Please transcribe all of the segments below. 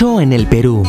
Hecho en el Perú.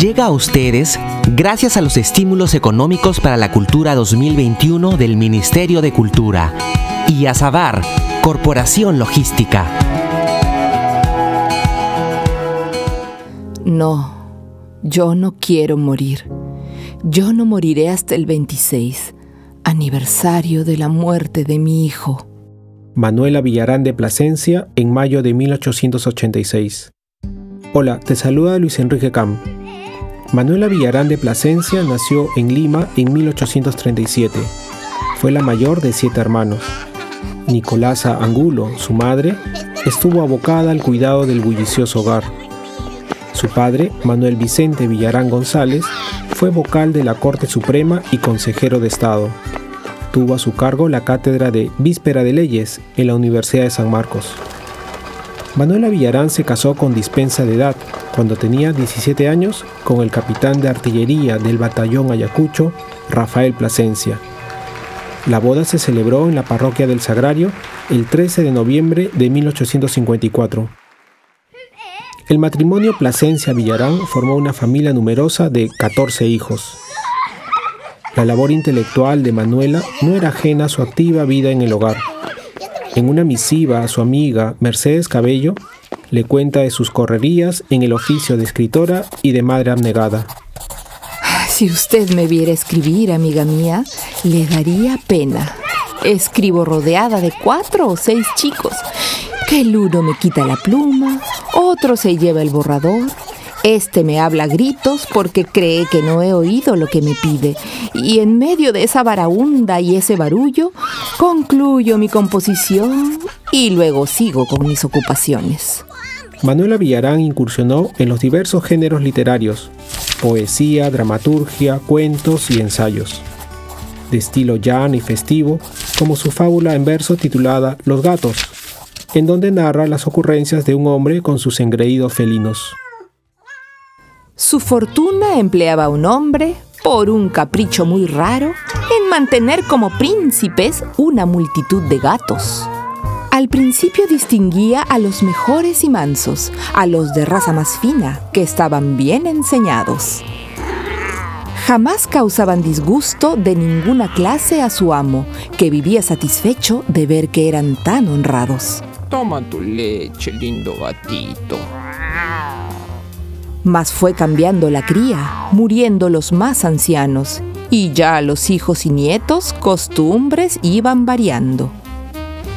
Llega a ustedes gracias a los estímulos económicos para la cultura 2021 del Ministerio de Cultura y a Sabar, Corporación Logística. No, yo no quiero morir. Yo no moriré hasta el 26, aniversario de la muerte de mi hijo. Manuela Villarán de Plasencia en mayo de 1886. Hola, te saluda Luis Enrique Cam. Manuela Villarán de Plasencia nació en Lima en 1837. Fue la mayor de siete hermanos. Nicolasa Angulo, su madre, estuvo abocada al cuidado del bullicioso hogar. Su padre, Manuel Vicente Villarán González, fue vocal de la Corte Suprema y consejero de Estado. Tuvo a su cargo la cátedra de Víspera de Leyes en la Universidad de San Marcos. Manuela Villarán se casó con dispensa de edad cuando tenía 17 años con el capitán de artillería del batallón Ayacucho, Rafael Plasencia. La boda se celebró en la parroquia del Sagrario el 13 de noviembre de 1854. El matrimonio Plasencia-Villarán formó una familia numerosa de 14 hijos. La labor intelectual de Manuela no era ajena a su activa vida en el hogar. En una misiva a su amiga Mercedes Cabello, le cuenta de sus correrías en el oficio de escritora y de madre abnegada. Si usted me viera escribir, amiga mía, le daría pena. Escribo rodeada de cuatro o seis chicos, que el uno me quita la pluma, otro se lleva el borrador, este me habla a gritos porque cree que no he oído lo que me pide. Y en medio de esa varaunda y ese barullo, concluyo mi composición y luego sigo con mis ocupaciones. Manuela Villarán incursionó en los diversos géneros literarios, poesía, dramaturgia, cuentos y ensayos. De estilo llano y festivo, como su fábula en verso titulada Los gatos, en donde narra las ocurrencias de un hombre con sus engreídos felinos. Su fortuna empleaba un hombre, por un capricho muy raro, en mantener como príncipes una multitud de gatos. Al principio distinguía a los mejores y mansos, a los de raza más fina, que estaban bien enseñados. Jamás causaban disgusto de ninguna clase a su amo, que vivía satisfecho de ver que eran tan honrados. Toma tu leche, lindo gatito. Mas fue cambiando la cría, muriendo los más ancianos, y ya los hijos y nietos costumbres iban variando.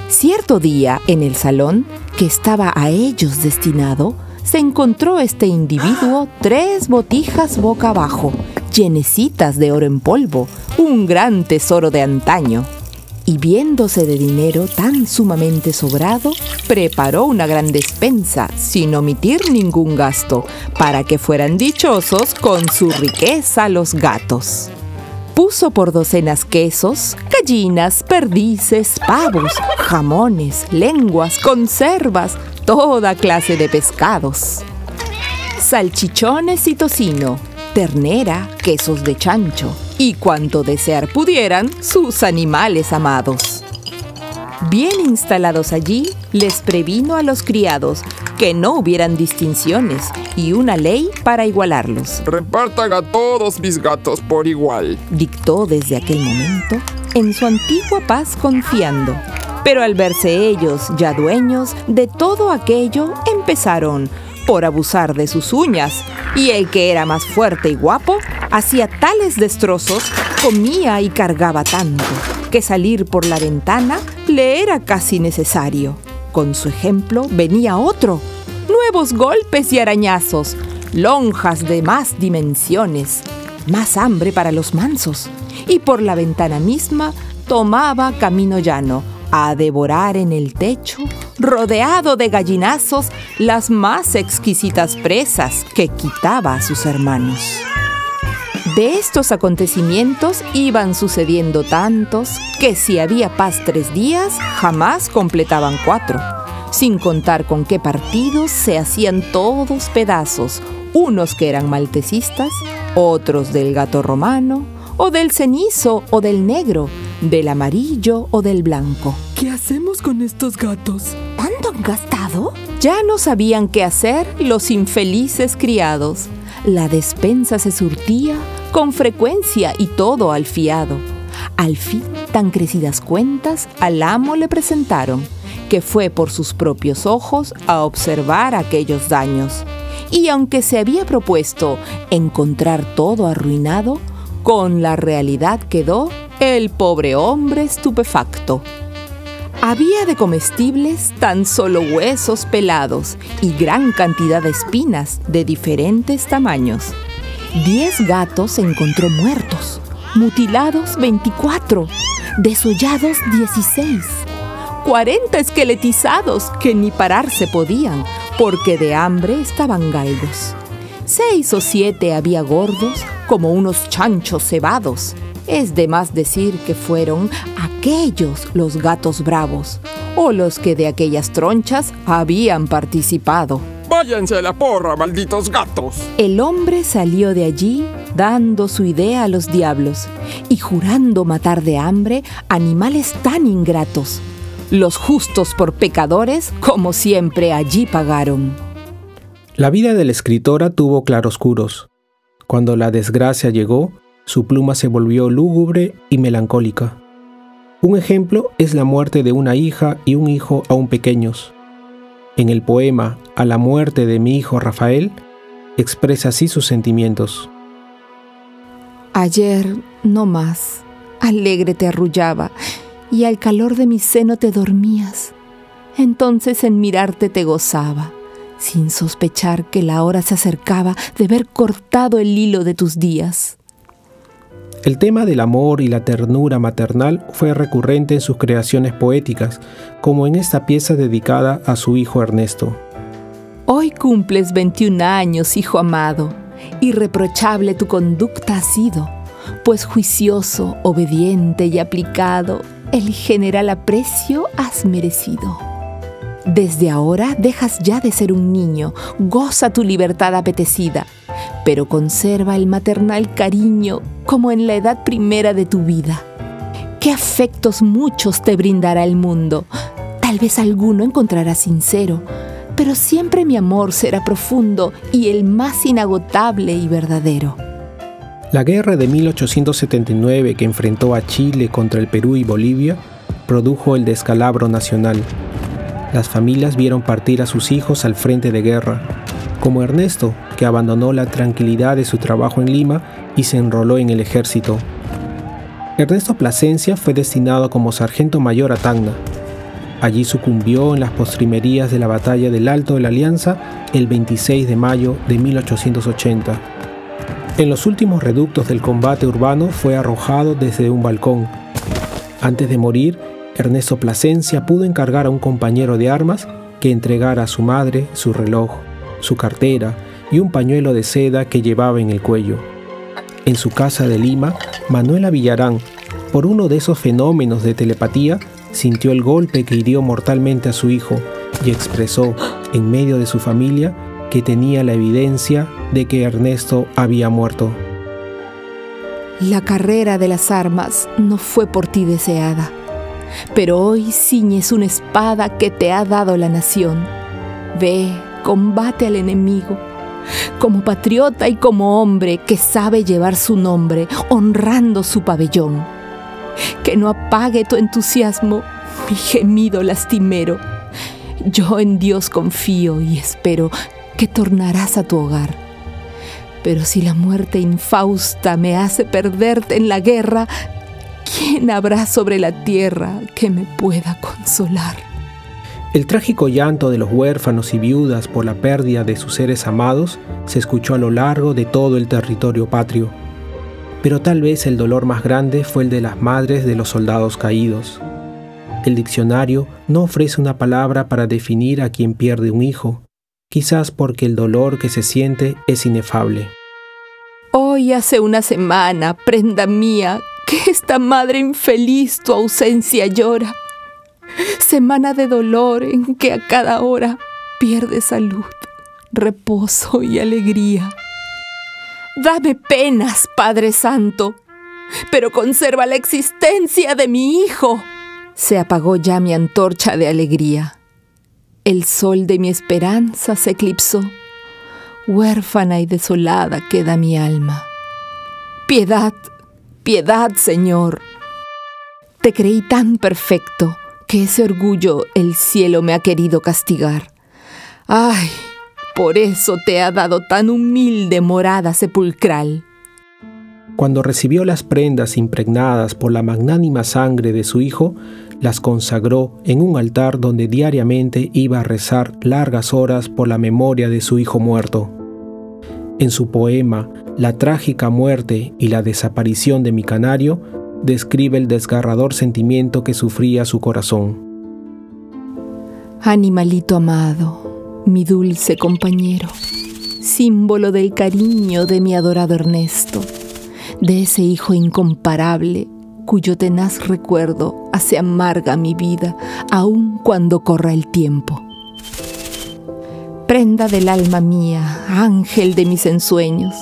Cierto día, en el salón, que estaba a ellos destinado, se encontró este individuo tres botijas boca abajo, llenecitas de oro en polvo, un gran tesoro de antaño y viéndose de dinero tan sumamente sobrado, preparó una gran despensa, sin omitir ningún gasto, para que fueran dichosos con su riqueza los gatos. Puso por docenas quesos, gallinas, perdices, pavos, jamones, lenguas, conservas, toda clase de pescados. Salchichones y tocino, ternera, quesos de chancho y cuanto desear pudieran sus animales amados. Bien instalados allí, les previno a los criados que no hubieran distinciones y una ley para igualarlos. Repartan a todos mis gatos por igual. Dictó desde aquel momento, en su antigua paz confiando. Pero al verse ellos ya dueños de todo aquello, empezaron por abusar de sus uñas, y el que era más fuerte y guapo hacía tales destrozos, comía y cargaba tanto, que salir por la ventana le era casi necesario. Con su ejemplo venía otro, nuevos golpes y arañazos, lonjas de más dimensiones, más hambre para los mansos, y por la ventana misma tomaba camino llano, a devorar en el techo, rodeado de gallinazos, las más exquisitas presas que quitaba a sus hermanos. De estos acontecimientos iban sucediendo tantos que si había paz tres días, jamás completaban cuatro, sin contar con qué partidos se hacían todos pedazos, unos que eran maltecistas, otros del gato romano, o del cenizo o del negro, del amarillo o del blanco. ¿Qué hacemos con estos gatos? ¿Tanto han gastado? Ya no sabían qué hacer los infelices criados. La despensa se surtía con frecuencia y todo al fiado. Al fin, tan crecidas cuentas al amo le presentaron, que fue por sus propios ojos a observar aquellos daños. Y aunque se había propuesto encontrar todo arruinado, con la realidad quedó el pobre hombre estupefacto. Había de comestibles tan solo huesos pelados y gran cantidad de espinas de diferentes tamaños. Diez gatos se encontró muertos, mutilados 24, desollados 16, 40 esqueletizados que ni pararse podían porque de hambre estaban galdos. Seis o siete había gordos como unos chanchos cebados es de más decir que fueron aquellos los gatos bravos, o los que de aquellas tronchas habían participado. Váyanse a la porra, malditos gatos. El hombre salió de allí dando su idea a los diablos y jurando matar de hambre animales tan ingratos. Los justos por pecadores, como siempre, allí pagaron. La vida de la escritora tuvo claroscuros. Cuando la desgracia llegó, su pluma se volvió lúgubre y melancólica. Un ejemplo es la muerte de una hija y un hijo aún pequeños. En el poema A la muerte de mi hijo Rafael, expresa así sus sentimientos. Ayer, no más, alegre te arrullaba, y al calor de mi seno te dormías. Entonces en mirarte te gozaba, sin sospechar que la hora se acercaba de ver cortado el hilo de tus días. El tema del amor y la ternura maternal fue recurrente en sus creaciones poéticas, como en esta pieza dedicada a su hijo Ernesto. Hoy cumples 21 años, hijo amado. Irreprochable tu conducta ha sido, pues juicioso, obediente y aplicado, el general aprecio has merecido. Desde ahora dejas ya de ser un niño, goza tu libertad apetecida, pero conserva el maternal cariño como en la edad primera de tu vida. ¿Qué afectos muchos te brindará el mundo? Tal vez alguno encontrarás sincero, pero siempre mi amor será profundo y el más inagotable y verdadero. La guerra de 1879 que enfrentó a Chile contra el Perú y Bolivia produjo el descalabro nacional. Las familias vieron partir a sus hijos al frente de guerra, como Ernesto, que abandonó la tranquilidad de su trabajo en Lima y se enroló en el ejército. Ernesto Plasencia fue destinado como sargento mayor a Tacna. Allí sucumbió en las postrimerías de la batalla del Alto de la Alianza el 26 de mayo de 1880. En los últimos reductos del combate urbano fue arrojado desde un balcón. Antes de morir, Ernesto Plasencia pudo encargar a un compañero de armas que entregara a su madre su reloj su cartera y un pañuelo de seda que llevaba en el cuello. En su casa de Lima, Manuela Villarán, por uno de esos fenómenos de telepatía, sintió el golpe que hirió mortalmente a su hijo y expresó, en medio de su familia, que tenía la evidencia de que Ernesto había muerto. La carrera de las armas no fue por ti deseada, pero hoy ciñes una espada que te ha dado la nación. Ve, combate al enemigo. Como patriota y como hombre que sabe llevar su nombre, honrando su pabellón. Que no apague tu entusiasmo mi gemido lastimero. Yo en Dios confío y espero que tornarás a tu hogar. Pero si la muerte infausta me hace perderte en la guerra, ¿quién habrá sobre la tierra que me pueda consolar? El trágico llanto de los huérfanos y viudas por la pérdida de sus seres amados se escuchó a lo largo de todo el territorio patrio. Pero tal vez el dolor más grande fue el de las madres de los soldados caídos. El diccionario no ofrece una palabra para definir a quien pierde un hijo, quizás porque el dolor que se siente es inefable. Hoy hace una semana, prenda mía, esta madre infeliz tu ausencia llora semana de dolor en que a cada hora pierde salud, reposo y alegría. Dame penas, Padre Santo, pero conserva la existencia de mi hijo. Se apagó ya mi antorcha de alegría. el sol de mi esperanza se eclipsó. Huérfana y desolada queda mi alma. Piedad, piedad, Señor. Te creí tan perfecto que ese orgullo el cielo me ha querido castigar. Ay, por eso te ha dado tan humilde morada sepulcral. Cuando recibió las prendas impregnadas por la magnánima sangre de su hijo, las consagró en un altar donde diariamente iba a rezar largas horas por la memoria de su hijo muerto. En su poema La trágica muerte y la desaparición de mi canario, describe el desgarrador sentimiento que sufría su corazón. Animalito amado, mi dulce compañero, símbolo del cariño de mi adorado Ernesto de ese hijo incomparable cuyo tenaz recuerdo hace amarga mi vida, aun cuando corra el tiempo. Prenda del alma mía, ángel de mis ensueños,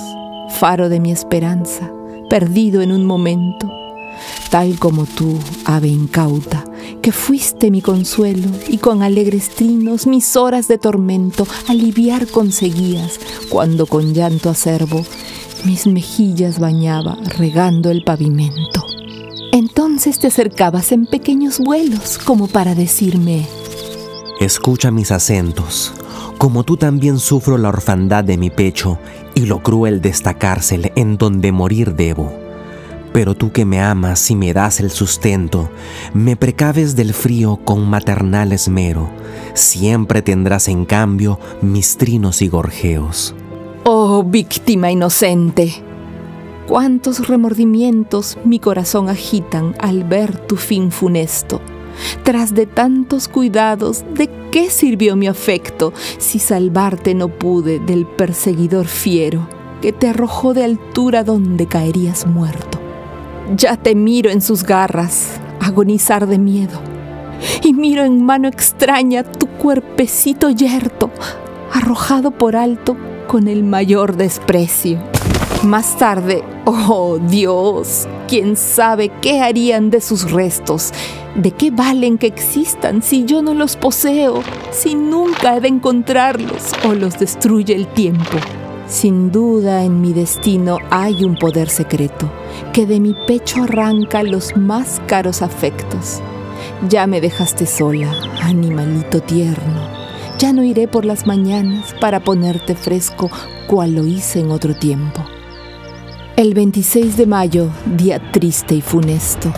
faro de mi esperanza, perdido en un momento, tal como tú, ave incauta, que fuiste mi consuelo y con alegres trinos mis horas de tormento aliviar conseguías cuando con llanto acerbo mis mejillas bañaba regando el pavimento. Entonces te acercabas en pequeños vuelos como para decirme, Escucha mis acentos, como tú también sufro la orfandad de mi pecho y lo cruel de esta cárcel en donde morir debo. Pero tú que me amas y me das el sustento, me precaves del frío con maternal esmero, siempre tendrás en cambio mis trinos y gorjeos. Oh víctima inocente, cuántos remordimientos mi corazón agitan al ver tu fin funesto. Tras de tantos cuidados, ¿de qué sirvió mi afecto si salvarte no pude del perseguidor fiero que te arrojó de altura donde caerías muerto? Ya te miro en sus garras, agonizar de miedo, y miro en mano extraña tu cuerpecito yerto, arrojado por alto con el mayor desprecio. Más tarde, oh Dios, quién sabe qué harían de sus restos, de qué valen que existan si yo no los poseo, si nunca he de encontrarlos o los destruye el tiempo. Sin duda en mi destino hay un poder secreto que de mi pecho arranca los más caros afectos. Ya me dejaste sola, animalito tierno ya no iré por las mañanas para ponerte fresco cual lo hice en otro tiempo. El 26 de mayo, día triste y funesto,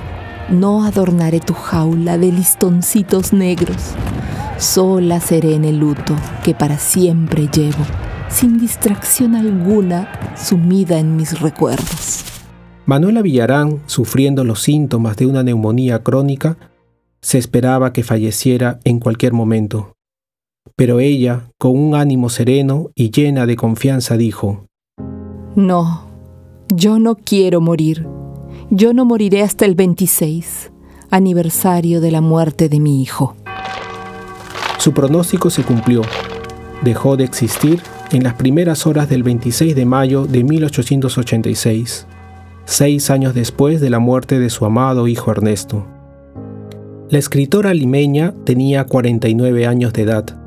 no adornaré tu jaula de listoncitos negros. Sola seré en el luto que para siempre llevo, sin distracción alguna, sumida en mis recuerdos. Manuela Villarán, sufriendo los síntomas de una neumonía crónica, se esperaba que falleciera en cualquier momento. Pero ella, con un ánimo sereno y llena de confianza, dijo, No, yo no quiero morir. Yo no moriré hasta el 26, aniversario de la muerte de mi hijo. Su pronóstico se cumplió. Dejó de existir en las primeras horas del 26 de mayo de 1886, seis años después de la muerte de su amado hijo Ernesto. La escritora limeña tenía 49 años de edad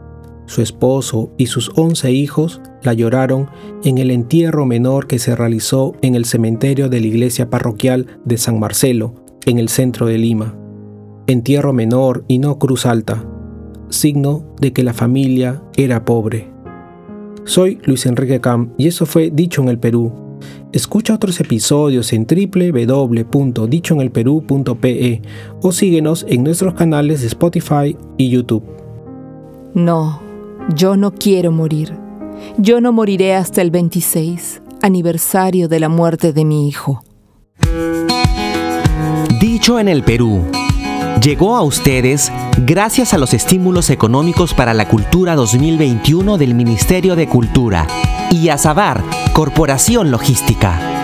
su esposo y sus once hijos la lloraron en el entierro menor que se realizó en el cementerio de la iglesia parroquial de San Marcelo, en el centro de Lima. Entierro menor y no cruz alta, signo de que la familia era pobre. Soy Luis Enrique Cam y eso fue Dicho en el Perú. Escucha otros episodios en www.dichoenelperú.pe o síguenos en nuestros canales de Spotify y YouTube. No, yo no quiero morir. Yo no moriré hasta el 26, aniversario de la muerte de mi hijo. Dicho en el Perú. Llegó a ustedes gracias a los estímulos económicos para la cultura 2021 del Ministerio de Cultura y a Sabar, Corporación Logística.